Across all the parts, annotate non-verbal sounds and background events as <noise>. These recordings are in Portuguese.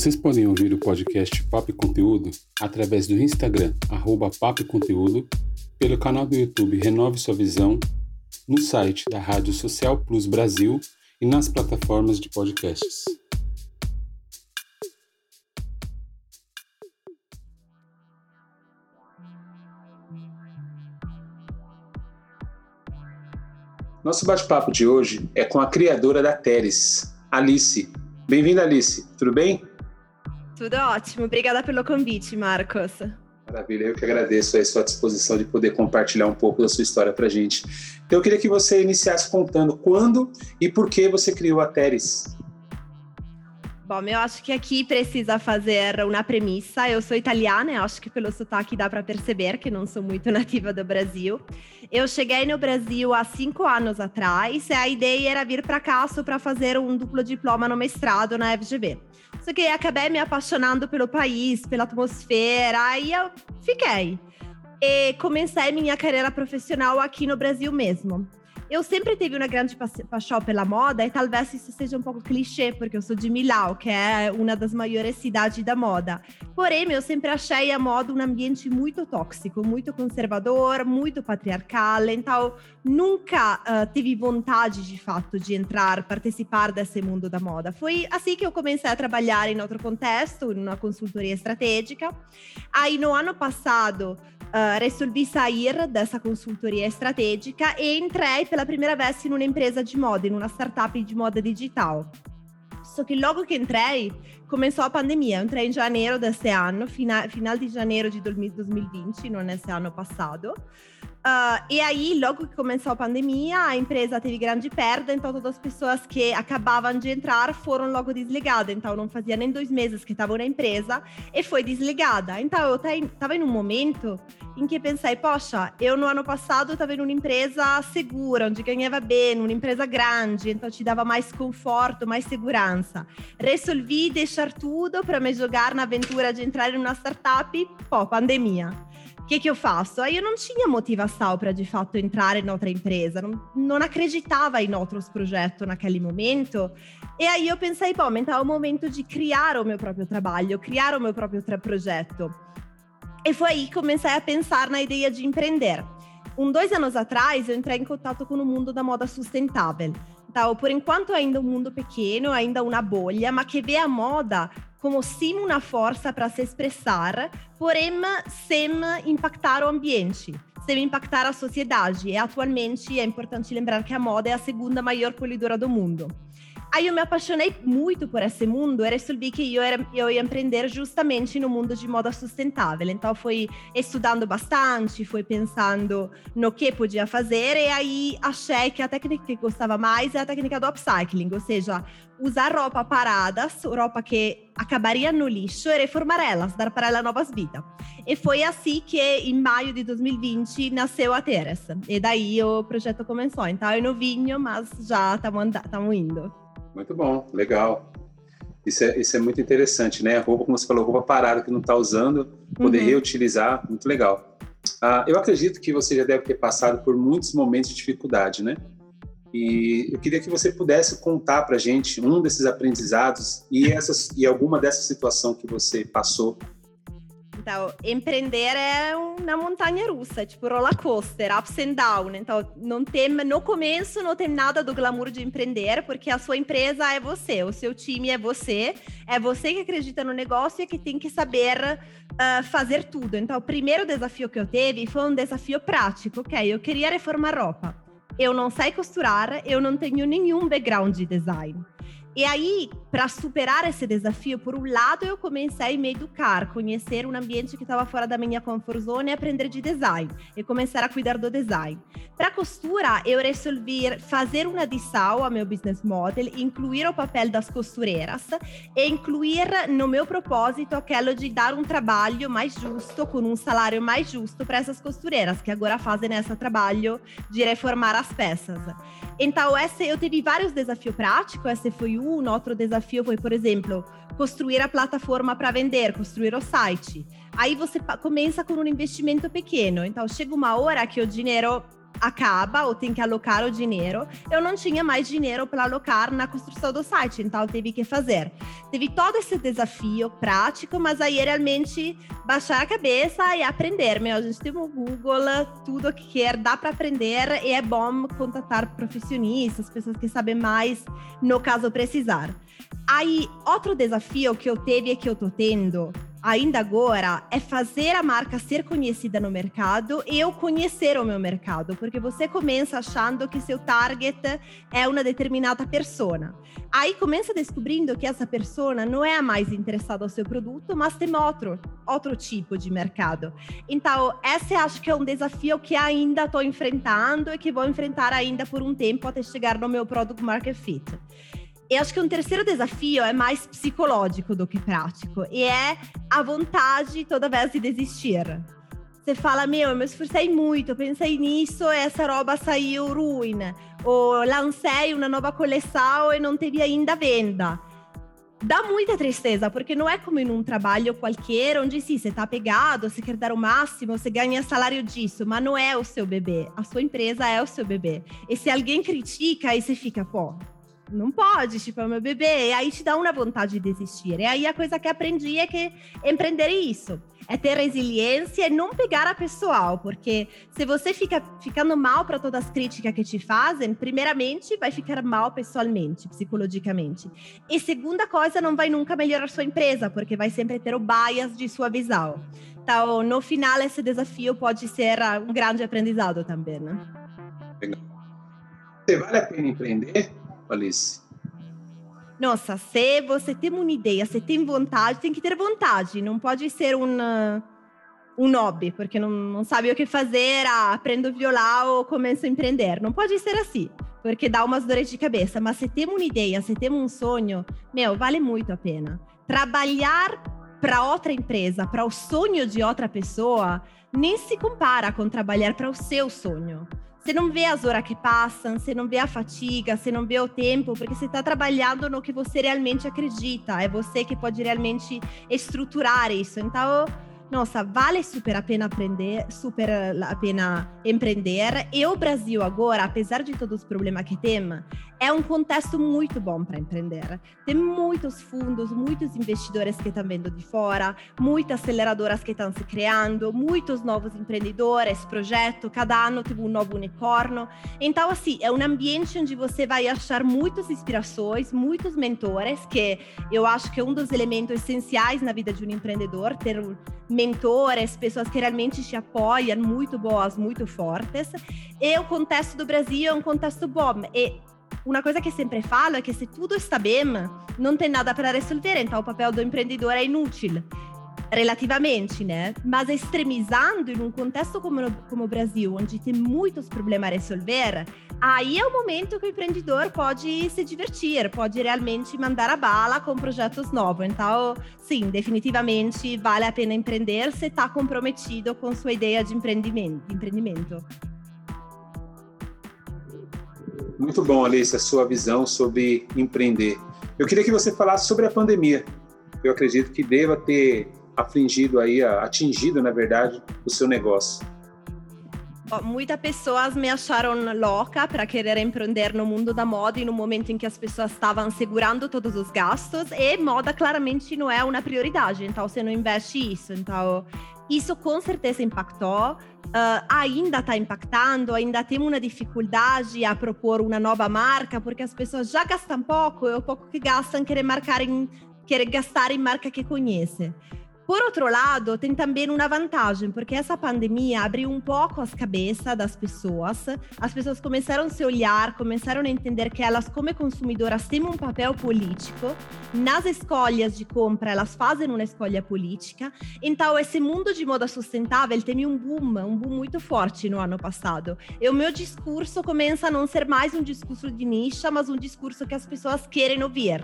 Vocês podem ouvir o podcast Papo e Conteúdo através do Instagram, arroba Papo e Conteúdo, pelo canal do YouTube Renove Sua Visão, no site da Rádio Social Plus Brasil e nas plataformas de podcasts. Nosso bate-papo de hoje é com a criadora da Teres, Alice. Bem-vinda, Alice. Tudo bem? Tudo ótimo. Obrigada pelo convite, Marcos. Maravilha, eu que agradeço a sua disposição de poder compartilhar um pouco da sua história para a gente. Então, eu queria que você iniciasse contando quando e por que você criou a Teres. Bom, eu acho que aqui precisa fazer uma premissa. Eu sou italiana, eu acho que pelo sotaque dá para perceber que não sou muito <laughs> nativa do Brasil. Eu cheguei no Brasil há cinco anos atrás e a ideia era vir para cá só para fazer um duplo diploma no mestrado na FGV. Que acabei me apaixonando pelo país, pela atmosfera, aí eu fiquei. E comecei minha carreira profissional aqui no Brasil mesmo. Eu sempre tive uma grande paixão pela moda e talvez isso seja um pouco clichê, porque eu sou de Milão, que é uma das maiores cidades da moda. Porém, eu sempre achei a moda um ambiente muito tóxico, muito conservador, muito patriarcal. Então, nunca uh, tive vontade, de fato, de entrar, participar desse mundo da moda. Foi assim que eu comecei a trabalhar em outro contexto, numa consultoria estratégica. Aí, no ano passado, uh, resolvi sair dessa consultoria estratégica e entrei pela primeira vez em uma empresa de moda, em uma startup de moda digital. Só que logo que entrei, começou a pandemia. Eu entrei em janeiro desse ano, final, final de janeiro de 2020, não nesse ano passado. Uh, e aí, logo que começou a pandemia, a empresa teve grande perda, então todas as pessoas que acabavam de entrar foram logo desligadas. Então, não fazia nem dois meses que estavam na empresa e foi desligada. Então, eu estava em um momento em que pensei, poxa, eu no ano passado estava em uma empresa segura, onde ganhava bem, uma empresa grande, então te dava mais conforto, mais segurança. Resolvi deixar tudo para me jogar na aventura de entrar em uma startup, pô, pandemia que, que eu faço? Aí eu não tinha motivação para de fato entrar em outra empresa, não, não acreditava em outros projetos naquele momento. E aí eu pensei, bom, então é o momento de criar o meu próprio trabalho, criar o meu próprio projeto. E foi aí que comecei a pensar na ideia de empreender. Um dois anos atrás, eu entrei em contato com o mundo da moda sustentável. Então, por enquanto, ainda um mundo pequeno, ainda uma bolha, mas que vê a moda como sim uma força para se expressar, porém sem impactar o ambiente, sem impactar a sociedade. E atualmente é importante lembrar que a moda é a segunda maior poluidora do mundo. Aí eu me apaixonei muito por esse mundo e resolvi que eu, era, eu ia empreender justamente no mundo de moda sustentável. Então fui estudando bastante, fui pensando no que podia fazer e aí achei que a técnica que gostava mais é a técnica do upcycling, ou seja, usar roupa paradas, roupa que acabaria no lixo e reformar elas, dar para ela novas vidas. E foi assim que em maio de 2020 nasceu a Teres. E daí o projeto começou. Então é novinho, mas já estamos indo. Muito bom, legal. Isso é, isso é muito interessante, né? A roupa, como você falou, roupa parada que não está usando, poder uhum. reutilizar, muito legal. Ah, eu acredito que você já deve ter passado por muitos momentos de dificuldade, né? E eu queria que você pudesse contar para gente um desses aprendizados e, essas, e alguma dessa situação que você passou então, empreender é uma montanha russa, tipo roller coaster, ups and down. Então, não tem, no começo não tem nada do glamour de empreender, porque a sua empresa é você, o seu time é você, é você que acredita no negócio e que tem que saber uh, fazer tudo. Então, o primeiro desafio que eu teve foi um desafio prático, ok? Eu queria reformar roupa. Eu não sei costurar, eu não tenho nenhum background de design. E aí, para superar esse desafio, por um lado, eu comecei a me educar, conhecer um ambiente que estava fora da minha comfort zone e aprender de design, e começar a cuidar do design. Para costura, eu resolvi fazer uma adição ao meu business model, incluir o papel das costureiras e incluir no meu propósito aquilo de dar um trabalho mais justo, com um salário mais justo para essas costureiras, que agora fazem esse trabalho de reformar as peças. Então, esse, eu tive vários desafios práticos, esse foi um, outro desafio foi, por exemplo, construir a plataforma para vender, construir o site. Aí você começa com um investimento pequeno, então chega uma hora que o dinheiro acaba ou tem que alocar o dinheiro. Eu não tinha mais dinheiro para alocar na construção do site, então teve que fazer. Teve todo esse desafio prático, mas aí realmente baixar a cabeça e aprender. Meu, a gente tem o Google, tudo que quer, dá para aprender e é bom contatar profissionistas, pessoas que sabem mais no caso precisar. Aí, outro desafio que eu teve e que eu tô tendo ainda agora é fazer a marca ser conhecida no mercado e eu conhecer o meu mercado, porque você começa achando que seu target é uma determinada persona. Aí começa descobrindo que essa persona não é a mais interessada ao seu produto, mas tem outro, outro tipo de mercado. Então, esse acho que é um desafio que ainda estou enfrentando e que vou enfrentar ainda por um tempo até chegar no meu product market fit. E acho que um terceiro desafio é mais psicológico do que prático, e é a vontade toda vez de desistir. Você fala, meu, eu me esforcei muito, pensei nisso, essa roupa saiu ruim, ou lancei uma nova coleção e não teve ainda venda. Dá muita tristeza, porque não é como em um trabalho qualquer, onde sim, você está pegado, você quer dar o máximo, você ganha salário disso, mas não é o seu bebê. A sua empresa é o seu bebê. E se alguém critica, aí você fica, pô, não pode, tipo, é meu bebê. E aí te dá uma vontade de desistir. E aí a coisa que aprendi é que empreender é isso. É ter resiliência e não pegar a pessoal, porque se você fica ficando mal para todas as críticas que te fazem, primeiramente vai ficar mal pessoalmente, psicologicamente. E segunda coisa, não vai nunca melhorar sua empresa, porque vai sempre ter o bias de sua visão. Então, no final, esse desafio pode ser um grande aprendizado também, né? Legal. Vale a pena empreender? Alice? Nossa, se você tem uma ideia, se tem vontade, tem que ter vontade. Não pode ser um, um hobby, porque não, não sabe o que fazer, ah, aprendo violão ou começo a empreender. Não pode ser assim, porque dá umas dores de cabeça. Mas se tem uma ideia, se tem um sonho, meu, vale muito a pena. Trabalhar para outra empresa, para o sonho de outra pessoa, nem se compara com trabalhar para o seu sonho. Você não vê as horas que passam, você não vê a fatiga, você não vê o tempo, porque você está trabalhando no que você realmente acredita. É você que pode realmente estruturar isso. Então, nossa, vale super a pena aprender, super a pena empreender. E o Brasil agora, apesar de todos os problemas que tem, é um contexto muito bom para empreender. Tem muitos fundos, muitos investidores que estão vendo de fora, muitas aceleradoras que estão se criando, muitos novos empreendedores, projetos, cada ano tem um novo unicórnio. Então, assim, é um ambiente onde você vai achar muitas inspirações, muitos mentores, que eu acho que é um dos elementos essenciais na vida de um empreendedor, ter mentores, pessoas que realmente te apoiam, muito boas, muito fortes. E o contexto do Brasil é um contexto bom. E uma coisa que sempre falo é que se tudo está bem, não tem nada para resolver, então o papel do empreendedor é inútil relativamente, né? Mas extremizando em um contexto como, como o Brasil, onde tem muitos problemas a resolver, aí é o momento que o empreendedor pode se divertir, pode realmente mandar a bala com projetos novos. Então, sim, definitivamente vale a pena empreender se está comprometido com sua ideia de empreendimento. Empreendimento. Muito bom, Alice, a sua visão sobre empreender. Eu queria que você falasse sobre a pandemia. Eu acredito que deva ter afligido aí, atingido, na verdade, o seu negócio? Muitas pessoas me acharam louca para querer empreender no mundo da moda e no momento em que as pessoas estavam segurando todos os gastos e moda claramente não é uma prioridade, então você não investe isso. Então, isso com certeza impactou, uh, ainda está impactando, ainda tem uma dificuldade a propor uma nova marca, porque as pessoas já gastam pouco e o pouco que gastam querem, marcar em, querem gastar em marca que conhecem. Por outro lado, tem também uma vantagem, porque essa pandemia abriu um pouco as cabeças das pessoas. As pessoas começaram a se olhar, começaram a entender que elas, como consumidoras, têm um papel político. Nas escolhas de compra, elas fazem uma escolha política. Então, esse mundo de moda sustentável teve um boom, um boom muito forte no ano passado. E o meu discurso começa a não ser mais um discurso de nicho, mas um discurso que as pessoas querem ouvir.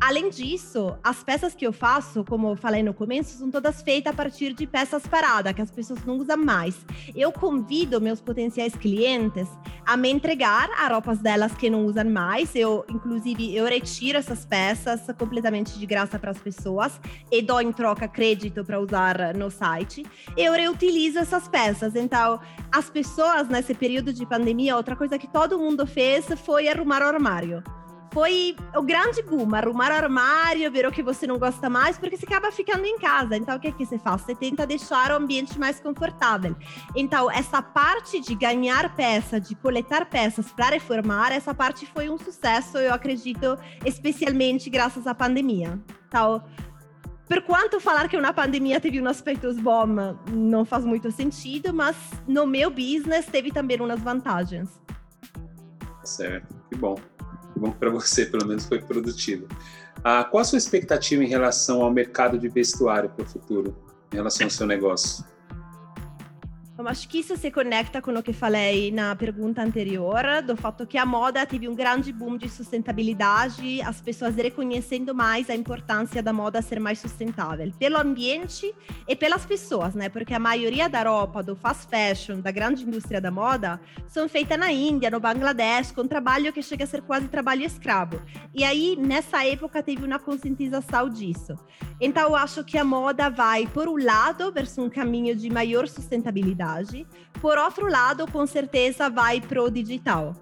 Além disso, as peças que eu faço, como eu falei no começo, são todas feitas a partir de peças paradas, que as pessoas não usam mais. Eu convido meus potenciais clientes a me entregar a roupas delas que não usam mais. Eu, inclusive, eu retiro essas peças completamente de graça para as pessoas e dou em troca crédito para usar no site. Eu reutilizo essas peças. Então, as pessoas nesse período de pandemia, outra coisa que todo mundo fez foi arrumar o armário foi o grande boom, arrumar armário, ver o que você não gosta mais, porque você acaba ficando em casa. Então, o que, é que você faz? Você tenta deixar o ambiente mais confortável. Então, essa parte de ganhar peça, de coletar peças para reformar, essa parte foi um sucesso, eu acredito, especialmente graças à pandemia. Então, por quanto falar que uma pandemia teve um aspecto bom, não faz muito sentido, mas no meu business teve também umas vantagens. Certo, que bom bom para você, pelo menos foi produtivo. Ah, qual a sua expectativa em relação ao mercado de vestuário para o futuro, em relação ao seu negócio? Eu acho que isso se conecta com o que falei na pergunta anterior, do fato que a moda teve um grande boom de sustentabilidade, as pessoas reconhecendo mais a importância da moda ser mais sustentável, pelo ambiente e pelas pessoas, né? Porque a maioria da roupa, do fast fashion, da grande indústria da moda, são feitas na Índia, no Bangladesh, com trabalho que chega a ser quase trabalho escravo. E aí, nessa época, teve uma conscientização disso. Então, eu acho que a moda vai, por um lado, versus um caminho de maior sustentabilidade, por outro lado, com certeza vai para o digital.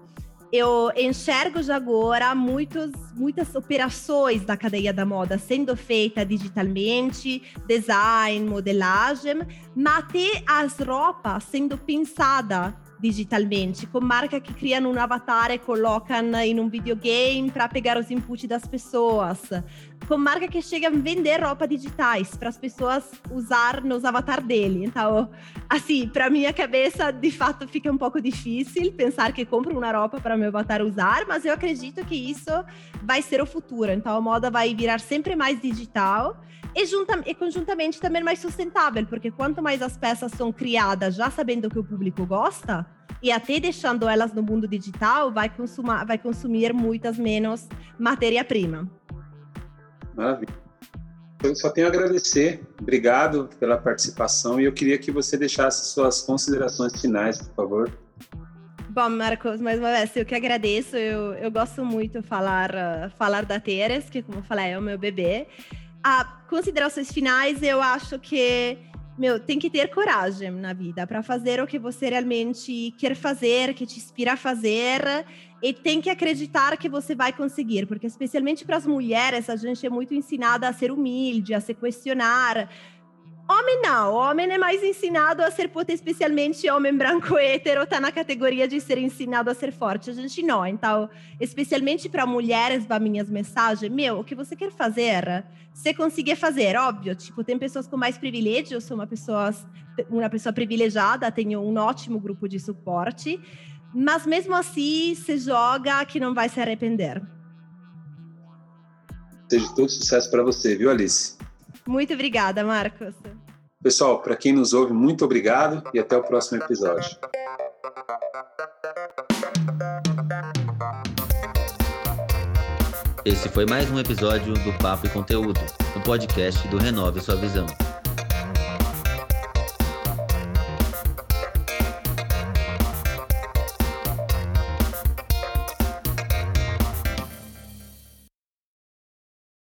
Eu enxergo já agora muitos, muitas operações da cadeia da moda sendo feita digitalmente, design, modelagem, mas até as roupas sendo pensadas digitalmente, com marcas que criam um avatar e colocam em um videogame para pegar os inputs das pessoas, com marcas que chegam a vender roupa digitais para as pessoas usar nos avatar dele. Então, assim, para minha cabeça, de fato, fica um pouco difícil pensar que compro uma roupa para meu avatar usar, mas eu acredito que isso vai ser o futuro. Então, a moda vai virar sempre mais digital e, junta, e conjuntamente também mais sustentável, porque quanto mais as peças são criadas já sabendo que o público gosta, e até deixando elas no mundo digital, vai, consumar, vai consumir muitas menos matéria-prima. Maravilha. Eu só tenho a agradecer. Obrigado pela participação e eu queria que você deixasse suas considerações finais, por favor. Bom, Marcos, mais uma vez, eu que agradeço. Eu, eu gosto muito de falar, falar da Teres, que, como eu falei, é o meu bebê. A considerações finais, eu acho que meu, tem que ter coragem na vida para fazer o que você realmente quer fazer, que te inspira a fazer, e tem que acreditar que você vai conseguir, porque especialmente para as mulheres, a gente é muito ensinada a ser humilde, a se questionar, Homem não, homem é mais ensinado a ser puta, especialmente homem branco hétero, tá na categoria de ser ensinado a ser forte. A gente não. Então, especialmente para mulheres, para minhas mensagens, meu, o que você quer fazer, você conseguir fazer, óbvio. Tipo, tem pessoas com mais privilégio, eu sou uma pessoa, uma pessoa privilegiada, tenho um ótimo grupo de suporte, mas mesmo assim, se joga que não vai se arrepender. Seja todo sucesso para você, viu, Alice? Muito obrigada, Marcos. Pessoal, para quem nos ouve, muito obrigado e até o próximo episódio. Esse foi mais um episódio do Papo e Conteúdo, o um podcast do Renove Sua Visão.